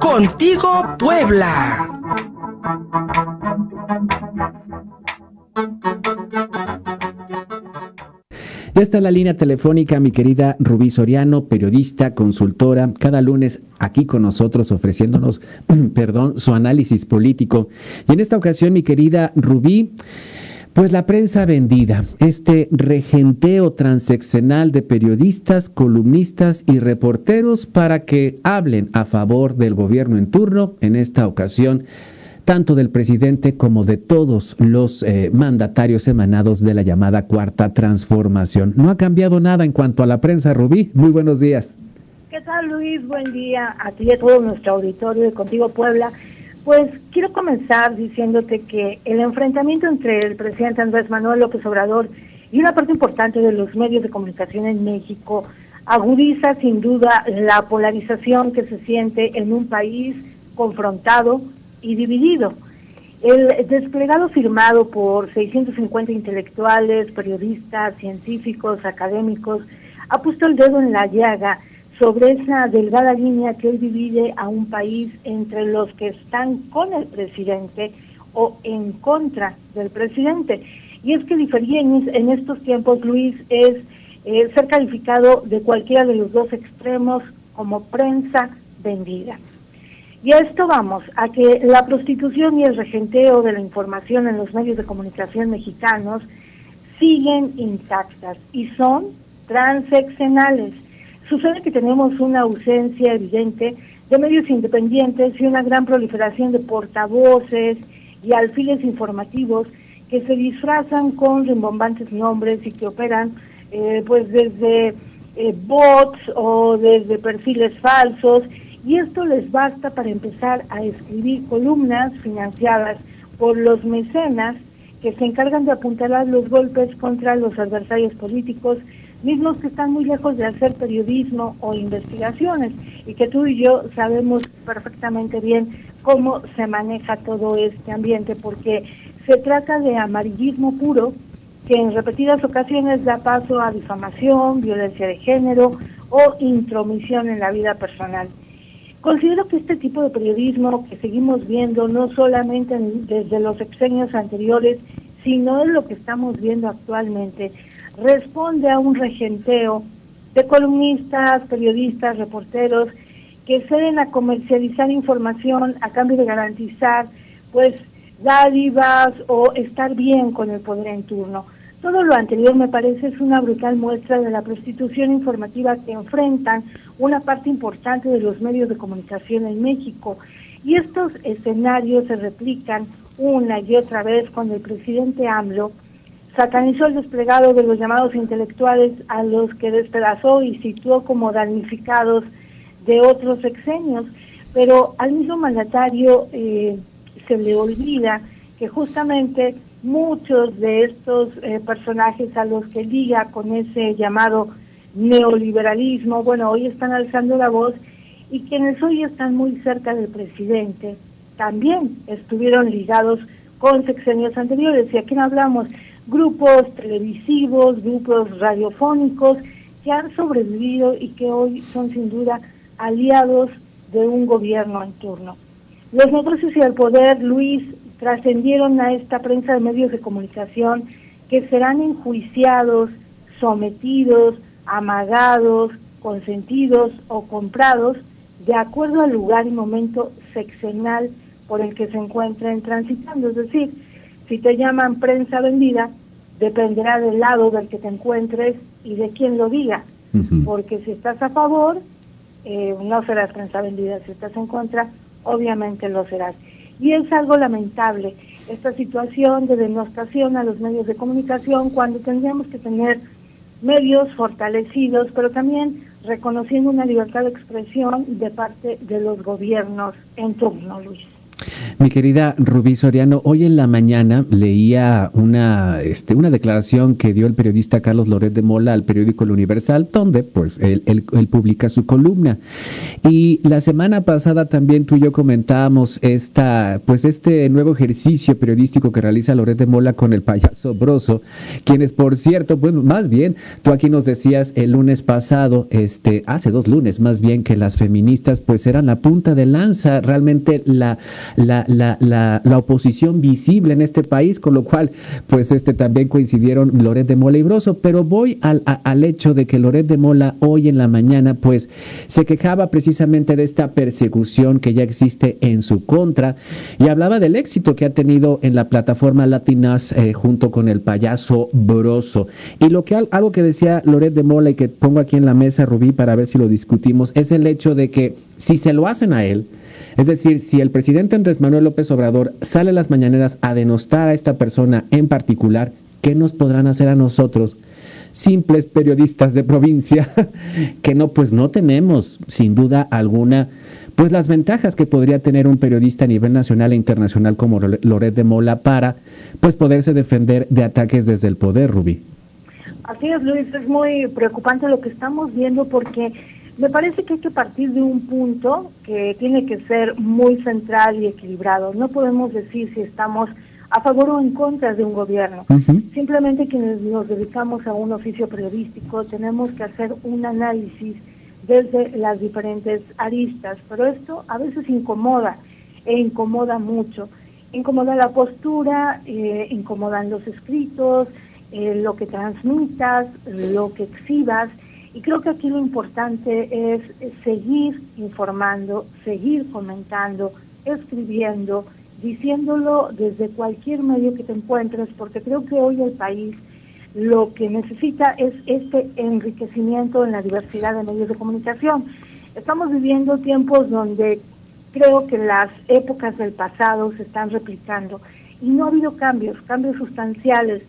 Contigo Puebla. Ya está la línea telefónica mi querida Rubí Soriano, periodista, consultora, cada lunes aquí con nosotros ofreciéndonos, perdón, su análisis político. Y en esta ocasión, mi querida Rubí, pues la prensa vendida, este regenteo transeccional de periodistas, columnistas y reporteros para que hablen a favor del gobierno en turno, en esta ocasión tanto del presidente como de todos los eh, mandatarios emanados de la llamada cuarta transformación. No ha cambiado nada en cuanto a la prensa, Rubí. Muy buenos días. ¿Qué tal, Luis? Buen día a ti y a todo nuestro auditorio de Contigo Puebla. Pues quiero comenzar diciéndote que el enfrentamiento entre el presidente Andrés Manuel López Obrador y una parte importante de los medios de comunicación en México agudiza sin duda la polarización que se siente en un país confrontado y dividido. El desplegado firmado por 650 intelectuales, periodistas, científicos, académicos, ha puesto el dedo en la llaga sobre esa delgada línea que hoy divide a un país entre los que están con el presidente o en contra del presidente. Y es que diferir en, estos tiempos, Luis, es eh, ser calificado de cualquiera de los dos extremos como prensa vendida. Y a esto vamos, a que la prostitución y el regenteo de la información en los medios de comunicación mexicanos siguen intactas y son transeccionales. Sucede que tenemos una ausencia evidente de medios independientes y una gran proliferación de portavoces y alfiles informativos que se disfrazan con rimbombantes nombres y que operan eh, pues desde eh, bots o desde perfiles falsos. Y esto les basta para empezar a escribir columnas financiadas por los mecenas que se encargan de apuntalar los golpes contra los adversarios políticos, mismos que están muy lejos de hacer periodismo o investigaciones, y que tú y yo sabemos perfectamente bien cómo se maneja todo este ambiente, porque se trata de amarillismo puro que en repetidas ocasiones da paso a difamación, violencia de género o intromisión en la vida personal. Considero que este tipo de periodismo que seguimos viendo, no solamente desde los exenios anteriores, sino en lo que estamos viendo actualmente, responde a un regenteo de columnistas, periodistas, reporteros, que ceden a comercializar información a cambio de garantizar, pues, dádivas o estar bien con el poder en turno. Todo lo anterior me parece es una brutal muestra de la prostitución informativa que enfrentan una parte importante de los medios de comunicación en México. Y estos escenarios se replican una y otra vez cuando el presidente AMLO satanizó el desplegado de los llamados intelectuales a los que despedazó y situó como damnificados de otros sexenios. Pero al mismo mandatario eh, se le olvida que justamente muchos de estos eh, personajes a los que liga con ese llamado neoliberalismo, bueno, hoy están alzando la voz y quienes hoy están muy cerca del presidente también estuvieron ligados con sexenios anteriores. Y aquí no hablamos grupos televisivos, grupos radiofónicos que han sobrevivido y que hoy son sin duda aliados de un gobierno en turno. Los negocios y el poder, Luis, trascendieron a esta prensa de medios de comunicación que serán enjuiciados, sometidos, amagados, consentidos o comprados de acuerdo al lugar y momento sexenal por el que se encuentren transitando. Es decir, si te llaman prensa vendida, dependerá del lado del que te encuentres y de quién lo diga. Porque si estás a favor, eh, no serás prensa vendida. Si estás en contra, obviamente lo serás. Y es algo lamentable esta situación de denostación a los medios de comunicación cuando tendríamos que tener medios fortalecidos, pero también reconociendo una libertad de expresión de parte de los gobiernos en turno, Luis. Mi querida Rubí Soriano, hoy en la mañana leía una, este, una declaración que dio el periodista Carlos Loret de Mola al periódico El Universal, donde pues él, publica su columna. Y la semana pasada también tú y yo comentábamos esta, pues este nuevo ejercicio periodístico que realiza Loret de Mola con el payaso Broso, quienes por cierto, pues más bien, tú aquí nos decías el lunes pasado, este, hace dos lunes más bien, que las feministas pues eran la punta de lanza, realmente la, la, la, la, la oposición visible en este país, con lo cual pues este también coincidieron Loret de Mola y Broso, pero voy al, al hecho de que Loret de Mola hoy en la mañana pues se quejaba precisamente de esta persecución que ya existe en su contra y hablaba del éxito que ha tenido en la plataforma Latinas eh, junto con el payaso Broso. Y lo que algo que decía Loret de Mola y que pongo aquí en la mesa, Rubí, para ver si lo discutimos, es el hecho de que si se lo hacen a él, es decir, si el presidente Andrés Manuel López Obrador sale a las mañaneras a denostar a esta persona en particular, ¿qué nos podrán hacer a nosotros? simples periodistas de provincia que no pues no tenemos sin duda alguna pues las ventajas que podría tener un periodista a nivel nacional e internacional como Loret de Mola para pues poderse defender de ataques desde el poder, Rubí. Así es, Luis, es muy preocupante lo que estamos viendo porque me parece que hay que partir de un punto que tiene que ser muy central y equilibrado. No podemos decir si estamos a favor o en contra de un gobierno. Simplemente quienes nos dedicamos a un oficio periodístico tenemos que hacer un análisis desde las diferentes aristas, pero esto a veces incomoda e incomoda mucho. Incomoda la postura, eh, incomodan los escritos, eh, lo que transmitas, lo que exhibas, y creo que aquí lo importante es seguir informando, seguir comentando, escribiendo, diciéndolo desde cualquier medio que te encuentres, porque creo que hoy el país lo que necesita es este enriquecimiento en la diversidad de medios de comunicación. Estamos viviendo tiempos donde creo que las épocas del pasado se están replicando y no ha habido cambios, cambios sustanciales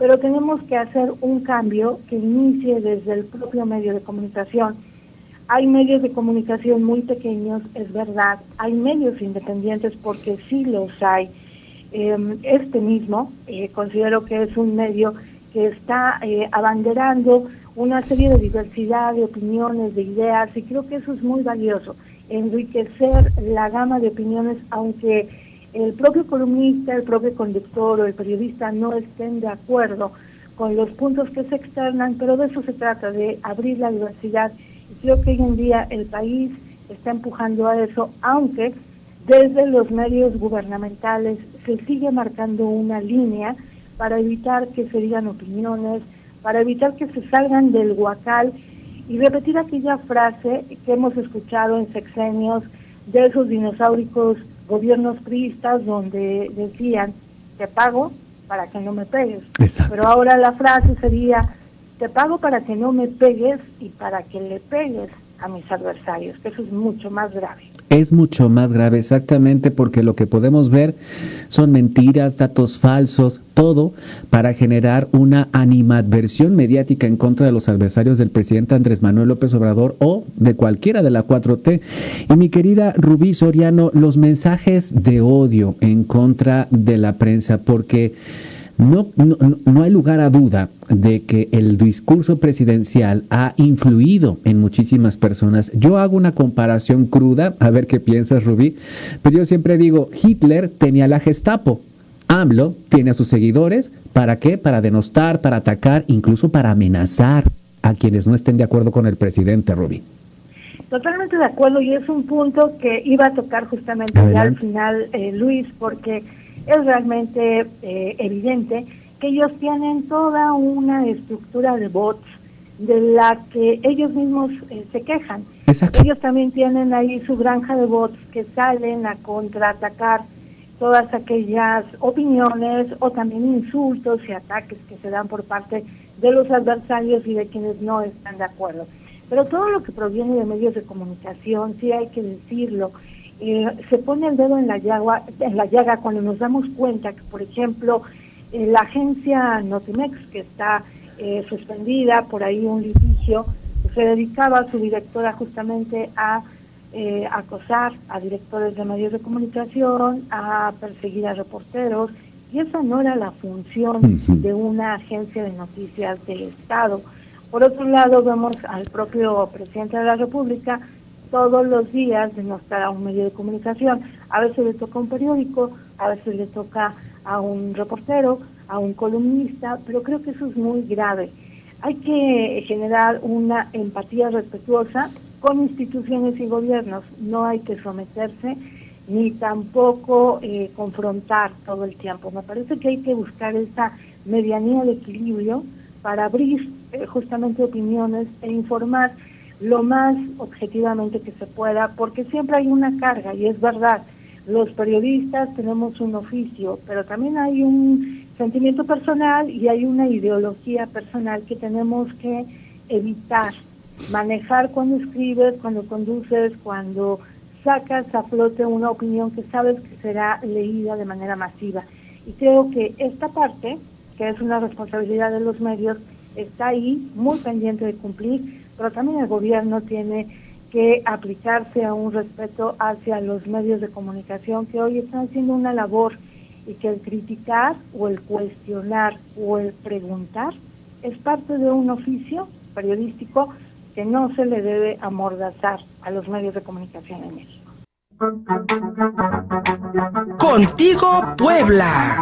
pero tenemos que hacer un cambio que inicie desde el propio medio de comunicación. Hay medios de comunicación muy pequeños, es verdad, hay medios independientes porque sí los hay. Em, este mismo eh, considero que es un medio que está eh, abanderando una serie de diversidad de opiniones, de ideas, y creo que eso es muy valioso, enriquecer la gama de opiniones, aunque el propio columnista, el propio conductor o el periodista no estén de acuerdo con los puntos que se externan, pero de eso se trata, de abrir la diversidad. Y creo que hoy en día el país está empujando a eso, aunque desde los medios gubernamentales se sigue marcando una línea para evitar que se digan opiniones, para evitar que se salgan del huacal y repetir aquella frase que hemos escuchado en sexenios de esos dinosauricos gobiernos priistas donde decían, te pago para que no me pegues. Pero ahora la frase sería, te pago para que no me pegues y para que le pegues a mis adversarios, que eso es mucho más grave es mucho más grave, exactamente porque lo que podemos ver son mentiras, datos falsos, todo para generar una animadversión mediática en contra de los adversarios del presidente Andrés Manuel López Obrador o de cualquiera de la 4T. Y mi querida Rubí Soriano, los mensajes de odio en contra de la prensa, porque no, no, no, hay lugar a duda de que el discurso presidencial ha influido en muchísimas personas. Yo hago una comparación cruda, a ver qué piensas, Rubí, pero yo siempre digo, Hitler tenía la Gestapo, AMLO tiene a sus seguidores, ¿para qué? Para denostar, para atacar, incluso para amenazar a quienes no estén de acuerdo con el presidente, Rubí. Totalmente de acuerdo, y es un punto que iba a tocar justamente ya al final, eh, Luis, porque es realmente eh, evidente que ellos tienen toda una estructura de bots de la que ellos mismos eh, se quejan. Ellos también tienen ahí su granja de bots que salen a contraatacar todas aquellas opiniones o también insultos y ataques que se dan por parte de los adversarios y de quienes no están de acuerdo. Pero todo lo que proviene de medios de comunicación, sí hay que decirlo, eh, se pone el dedo en la, llaga, en la llaga cuando nos damos cuenta que, por ejemplo, eh, la agencia Notimex, que está eh, suspendida por ahí un litigio, se dedicaba a su directora justamente a eh, acosar a directores de medios de comunicación, a perseguir a reporteros, y esa no era la función de una agencia de noticias del Estado. Por otro lado, vemos al propio presidente de la República todos los días denostar a un medio de comunicación. A veces le toca a un periódico, a veces le toca a un reportero, a un columnista, pero creo que eso es muy grave. Hay que generar una empatía respetuosa con instituciones y gobiernos. No hay que someterse ni tampoco eh, confrontar todo el tiempo. Me parece que hay que buscar esa medianía de equilibrio para abrir eh, justamente opiniones e informar lo más objetivamente que se pueda, porque siempre hay una carga y es verdad. Los periodistas tenemos un oficio, pero también hay un sentimiento personal y hay una ideología personal que tenemos que evitar manejar cuando escribes, cuando conduces, cuando sacas a flote una opinión que sabes que será leída de manera masiva. Y creo que esta parte, que es una responsabilidad de los medios, está ahí muy pendiente de cumplir, pero también el gobierno tiene que aplicarse a un respeto hacia los medios de comunicación que hoy están haciendo una labor y que el criticar o el cuestionar o el preguntar es parte de un oficio periodístico que no se le debe amordazar a los medios de comunicación en México. Contigo, Puebla.